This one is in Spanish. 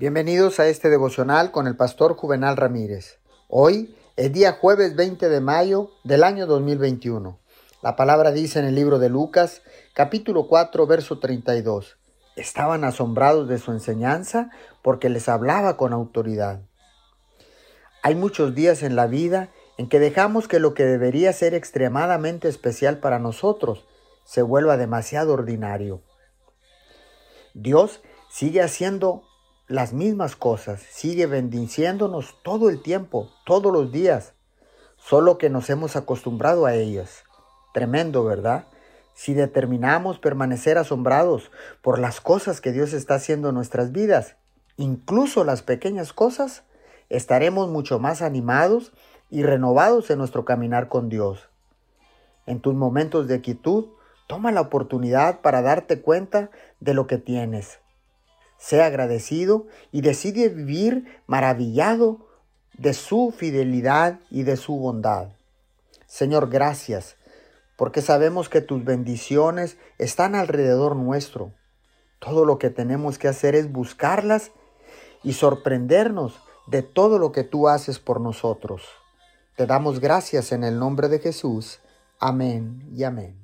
Bienvenidos a este devocional con el pastor Juvenal Ramírez. Hoy es día jueves 20 de mayo del año 2021. La palabra dice en el libro de Lucas, capítulo 4, verso 32. Estaban asombrados de su enseñanza porque les hablaba con autoridad. Hay muchos días en la vida en que dejamos que lo que debería ser extremadamente especial para nosotros se vuelva demasiado ordinario. Dios sigue haciendo las mismas cosas, sigue bendiciéndonos todo el tiempo, todos los días, solo que nos hemos acostumbrado a ellas. Tremendo, ¿verdad? Si determinamos permanecer asombrados por las cosas que Dios está haciendo en nuestras vidas, incluso las pequeñas cosas, estaremos mucho más animados y renovados en nuestro caminar con Dios. En tus momentos de quietud, toma la oportunidad para darte cuenta de lo que tienes, sea agradecido y decide vivir maravillado de su fidelidad y de su bondad. Señor, gracias, porque sabemos que tus bendiciones están alrededor nuestro. Todo lo que tenemos que hacer es buscarlas y sorprendernos de todo lo que tú haces por nosotros. Te damos gracias en el nombre de Jesús. Amén y amén.